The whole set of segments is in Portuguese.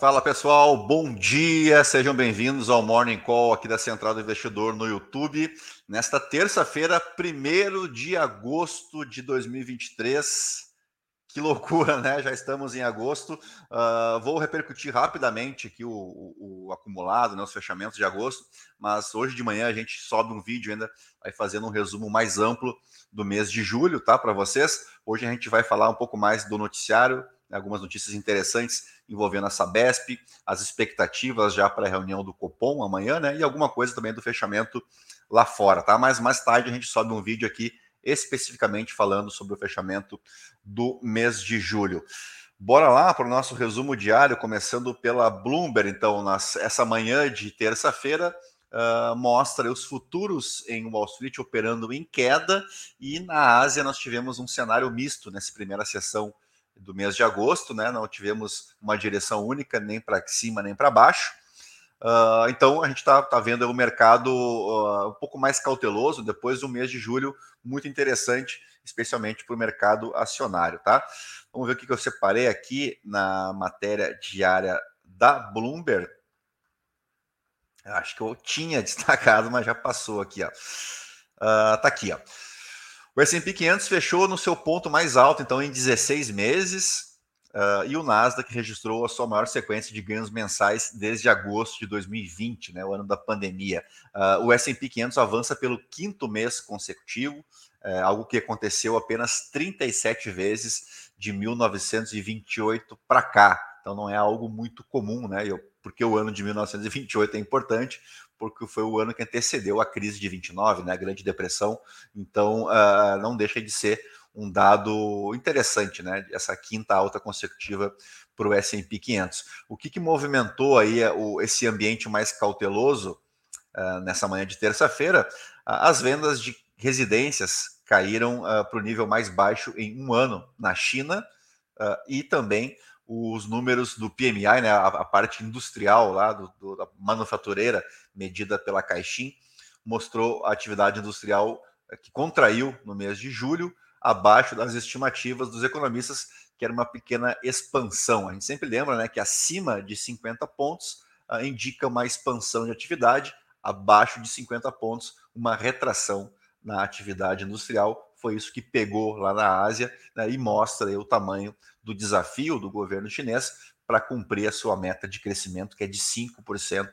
Fala pessoal, bom dia, sejam bem-vindos ao Morning Call aqui da Central do Investidor no YouTube. Nesta terça-feira, 1 de agosto de 2023. Que loucura, né? Já estamos em agosto. Uh, vou repercutir rapidamente aqui o, o, o, acumulado, né, os fechamentos de agosto, mas hoje de manhã a gente sobe um vídeo ainda, vai fazendo um resumo mais amplo do mês de julho, tá? Para vocês. Hoje a gente vai falar um pouco mais do noticiário, né, algumas notícias interessantes envolvendo a Sabesp, as expectativas já para a reunião do Copom amanhã, né? E alguma coisa também do fechamento lá fora, tá? Mas mais tarde a gente sobe um vídeo aqui especificamente falando sobre o fechamento do mês de julho. Bora lá para o nosso resumo diário, começando pela Bloomberg. Então, nas, essa manhã de terça-feira, uh, mostra os futuros em Wall Street operando em queda, e na Ásia nós tivemos um cenário misto nessa primeira sessão do mês de agosto, né? Não tivemos uma direção única, nem para cima nem para baixo. Uh, então a gente está tá vendo o mercado uh, um pouco mais cauteloso depois do mês de julho, muito interessante, especialmente para o mercado acionário, tá? Vamos ver o que eu separei aqui na matéria diária da Bloomberg. Acho que eu tinha destacado, mas já passou aqui, ó. Uh, tá aqui, ó. O S&P 500 fechou no seu ponto mais alto, então, em 16 meses, uh, e o Nasdaq registrou a sua maior sequência de ganhos mensais desde agosto de 2020, né, o ano da pandemia. Uh, o S&P 500 avança pelo quinto mês consecutivo, uh, algo que aconteceu apenas 37 vezes de 1928 para cá. Então não é algo muito comum, né? Eu, porque o ano de 1928 é importante, porque foi o ano que antecedeu a crise de 29, né, a Grande Depressão. Então, uh, não deixa de ser um dado interessante, né, essa quinta alta consecutiva para o S&P 500. O que, que movimentou aí eh, o, esse ambiente mais cauteloso uh, nessa manhã de terça-feira? Uh, as vendas de residências caíram para o nível mais baixo em um ano na China e também os números do PMI, né, a, a parte industrial lá do, do, da manufatureira medida pela Caixin, mostrou a atividade industrial eh, que contraiu no mês de julho, abaixo das estimativas dos economistas, que era uma pequena expansão. A gente sempre lembra né, que acima de 50 pontos uh, indica uma expansão de atividade, abaixo de 50 pontos, uma retração na atividade industrial. Foi isso que pegou lá na Ásia né, e mostra aí, o tamanho do desafio do governo chinês para cumprir a sua meta de crescimento, que é de 5% uh,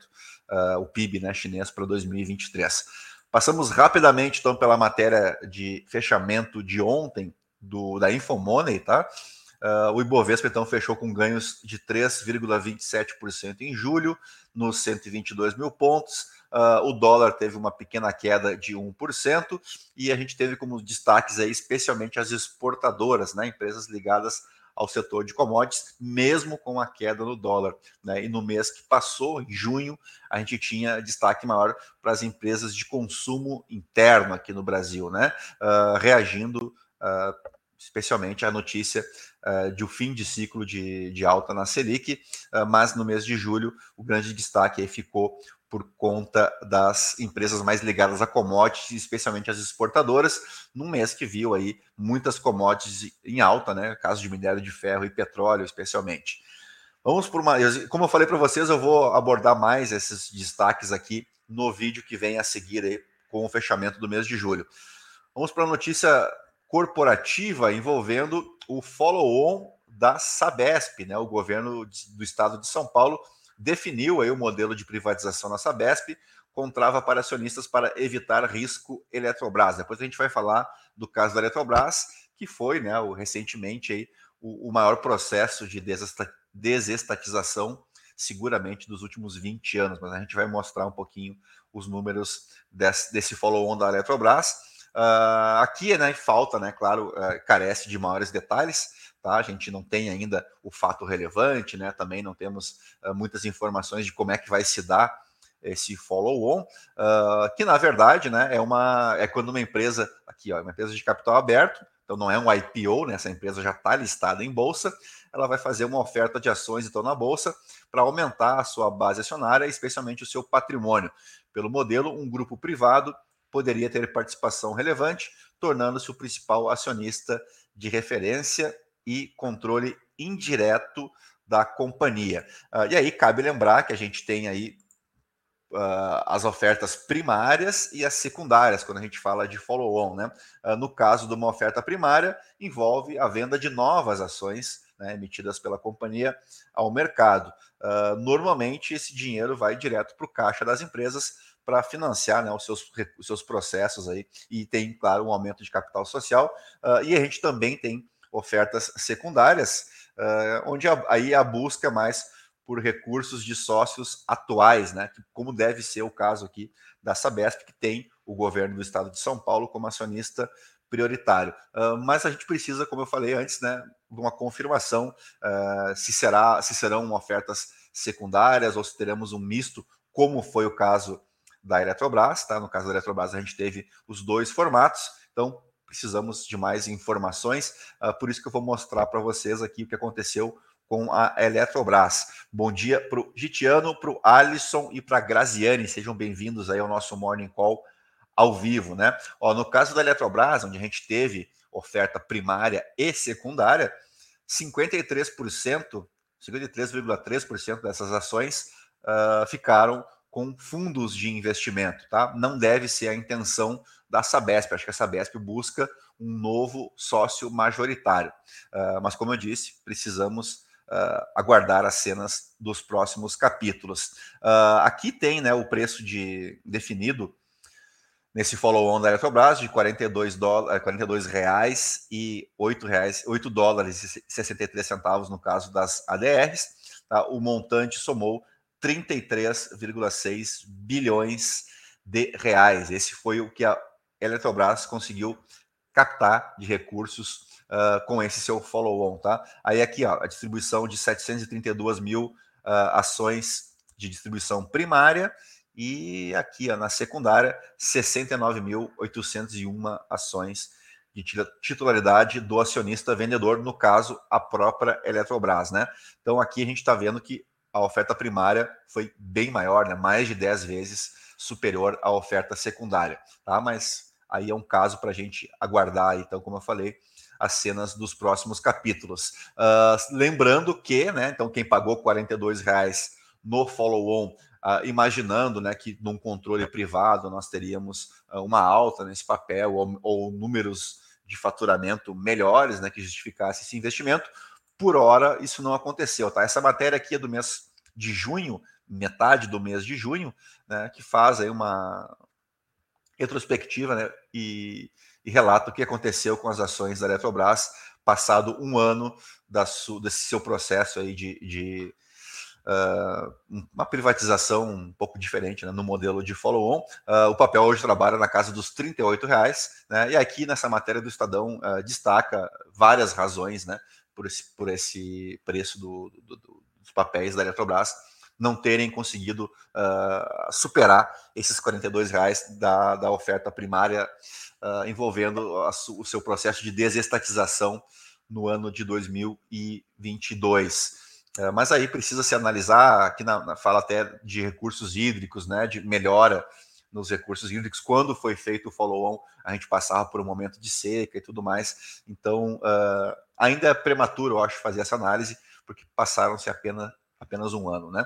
ah, o PIB né, chinês para 2023. Passamos rapidamente, então, pela matéria de fechamento de ontem do, da Infomoney, tá? Uh, o Ibovespa, então, fechou com ganhos de 3,27% em julho, nos 122 mil pontos. Uh, o dólar teve uma pequena queda de 1%, e a gente teve como destaques aí, especialmente as exportadoras, né? Empresas ligadas ao setor de commodities, mesmo com a queda no dólar. Né? E no mês que passou, em junho, a gente tinha destaque maior para as empresas de consumo interno aqui no Brasil, né? Uh, reagindo uh, especialmente à notícia uh, de o um fim de ciclo de, de alta na Selic, mas no mês de julho o grande destaque aí ficou por conta das empresas mais ligadas a commodities, especialmente as exportadoras, num mês que viu aí muitas commodities em alta, né? Caso de minério de ferro e petróleo, especialmente. Vamos por uma. Como eu falei para vocês, eu vou abordar mais esses destaques aqui no vídeo que vem a seguir aí com o fechamento do mês de julho. Vamos para a notícia corporativa envolvendo o follow-on da Sabesp, né? O governo do estado de São Paulo definiu aí o modelo de privatização na Sabesp, com trava para acionistas para evitar risco Eletrobras. Depois a gente vai falar do caso da Eletrobras, que foi, né, o, recentemente aí, o, o maior processo de desestatização seguramente dos últimos 20 anos, mas a gente vai mostrar um pouquinho os números desse, desse follow-on da Eletrobras. Uh, aqui, né, falta, né, claro, uh, carece de maiores detalhes, tá? A gente não tem ainda o fato relevante, né? Também não temos uh, muitas informações de como é que vai se dar esse follow-on, uh, que na verdade, né, é uma é quando uma empresa aqui, ó, uma empresa de capital aberto, então não é um IPO, né? Essa empresa já está listada em bolsa, ela vai fazer uma oferta de ações então na bolsa para aumentar a sua base acionária, especialmente o seu patrimônio. Pelo modelo, um grupo privado poderia ter participação relevante, tornando-se o principal acionista de referência e controle indireto da companhia. Uh, e aí cabe lembrar que a gente tem aí uh, as ofertas primárias e as secundárias, quando a gente fala de follow-on. Né? Uh, no caso de uma oferta primária, envolve a venda de novas ações né, emitidas pela companhia ao mercado. Normalmente, esse dinheiro vai direto para o caixa das empresas para financiar né, os, seus, os seus processos aí e tem, claro, um aumento de capital social. Uh, e a gente também tem ofertas secundárias, uh, onde a, aí a busca mais por recursos de sócios atuais, né? Como deve ser o caso aqui da Sabesp, que tem o governo do estado de São Paulo como acionista prioritário. Uh, mas a gente precisa, como eu falei antes, né, de uma confirmação uh, se será, se serão ofertas secundárias ou se teremos um misto, como foi o caso da Eletrobras, tá? No caso da Eletrobras a gente teve os dois formatos, então precisamos de mais informações, uh, por isso que eu vou mostrar para vocês aqui o que aconteceu com a Eletrobras. Bom dia para o Gitiano, para o Alisson e para a Graziane. Sejam bem-vindos aí ao nosso Morning Call ao vivo, né? Ó, no caso da Eletrobras, onde a gente teve oferta primária e secundária, 53%, 53,3% dessas ações uh, ficaram com fundos de investimento, tá? Não deve ser a intenção da Sabesp. Acho que a Sabesp busca um novo sócio majoritário. Uh, mas, como eu disse, precisamos uh, aguardar as cenas dos próximos capítulos. Uh, aqui tem né, o preço de definido nesse follow-on da Eletrobras de 42, dólares, 42 reais e 8, reais, 8 dólares e 63 centavos no caso das ADRs. Tá? O montante somou 33,6 bilhões de reais. Esse foi o que a Eletrobras conseguiu captar de recursos uh, com esse seu follow-on, tá? Aí aqui, ó, a distribuição de 732 mil uh, ações de distribuição primária e aqui, ó, na secundária, 69.801 ações de titularidade do acionista vendedor, no caso, a própria Eletrobras, né? Então aqui a gente está vendo que a oferta primária foi bem maior, né? mais de 10 vezes superior à oferta secundária, tá? Mas aí é um caso para a gente aguardar, então, como eu falei, as cenas dos próximos capítulos. Uh, lembrando que, né, então quem pagou R$ reais no follow-on, uh, imaginando né, que num controle privado nós teríamos uh, uma alta nesse papel ou, ou, números de faturamento melhores né, que justificasse esse investimento, por hora isso não aconteceu. Tá? Essa matéria aqui é do mês de junho, metade do mês de junho, né, que faz aí uma retrospectiva né, e e relata o que aconteceu com as ações da Eletrobras passado um ano da desse seu processo aí de, de uh, uma privatização um pouco diferente né, no modelo de follow-on. Uh, o papel hoje trabalha na casa dos R$ reais, né, e aqui nessa matéria do Estadão uh, destaca várias razões né, por, esse, por esse preço do, do, do, dos papéis da Eletrobras não terem conseguido superar esses R$ reais da, da oferta primária uh, envolvendo a, o seu processo de desestatização no ano de 2022. Uh, mas aí precisa se analisar, aqui na, na, fala até de recursos hídricos, né, de melhora nos recursos hídricos. Quando foi feito o follow-on, a gente passava por um momento de seca e tudo mais. Então, uh, ainda é prematuro, eu acho, fazer essa análise, porque passaram-se apenas, apenas um ano. Né?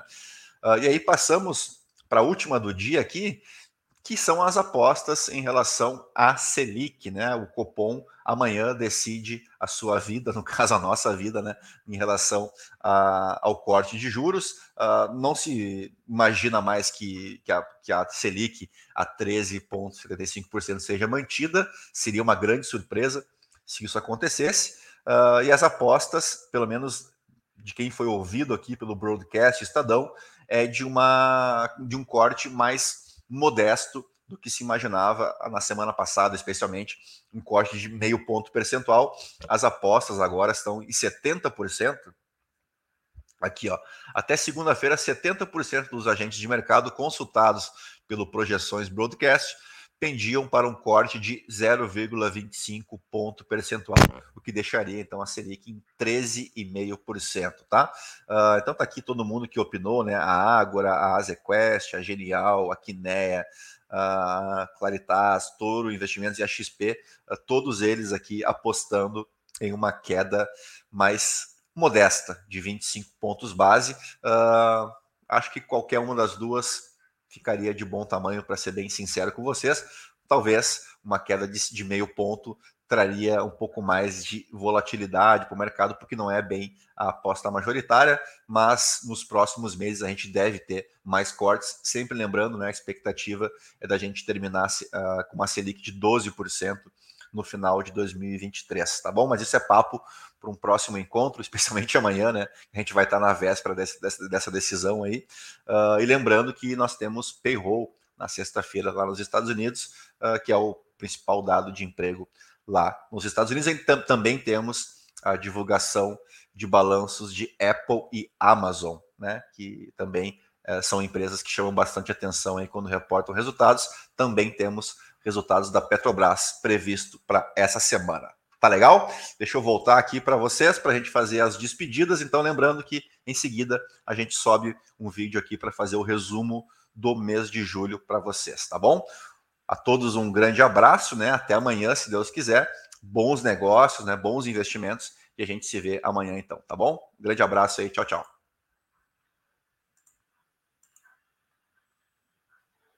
Uh, e aí passamos para a última do dia aqui, que são as apostas em relação à Selic, né? O Copom amanhã decide a sua vida, no caso a nossa vida, né? Em relação a, ao corte de juros. Uh, não se imagina mais que, que, a, que a Selic a 13,55% seja mantida, seria uma grande surpresa se isso acontecesse. Uh, e as apostas, pelo menos de quem foi ouvido aqui pelo broadcast Estadão, é de, uma, de um corte mais modesto do que se imaginava na semana passada, especialmente um corte de meio ponto percentual. As apostas agora estão em 70%. Aqui, ó, até segunda-feira, 70% dos agentes de mercado consultados pelo Projeções Broadcast pendiam para um corte de 0,25 ponto percentual, o que deixaria então a Selic em 13,5%, tá? Uh, então tá aqui todo mundo que opinou, né? A Ágora, a Azequest, a Genial, a Kinea, a Claritas, Toro Investimentos e a XP, uh, todos eles aqui apostando em uma queda mais modesta, de 25 pontos base. Uh, acho que qualquer uma das duas ficaria de bom tamanho, para ser bem sincero com vocês. Talvez uma queda de, de meio ponto traria um pouco mais de volatilidade para o mercado, porque não é bem a aposta majoritária, mas nos próximos meses a gente deve ter mais cortes, sempre lembrando, né, a expectativa é da gente terminar uh, com uma Selic de 12% no final de 2023, tá bom? Mas isso é papo para um próximo encontro, especialmente amanhã, né? A gente vai estar na véspera desse, dessa, dessa, decisão aí. Uh, e lembrando que nós temos payroll na sexta-feira lá nos Estados Unidos, uh, que é o principal dado de emprego lá nos Estados Unidos. E também temos a divulgação de balanços de Apple e Amazon, né? Que também uh, são empresas que chamam bastante atenção aí quando reportam resultados. Também temos resultados da Petrobras previsto para essa semana. Tá legal? Deixa eu voltar aqui para vocês para a gente fazer as despedidas. Então, lembrando que em seguida a gente sobe um vídeo aqui para fazer o resumo do mês de julho para vocês, tá bom? A todos um grande abraço, né? Até amanhã, se Deus quiser. Bons negócios, né? Bons investimentos e a gente se vê amanhã então, tá bom? grande abraço aí, tchau, tchau.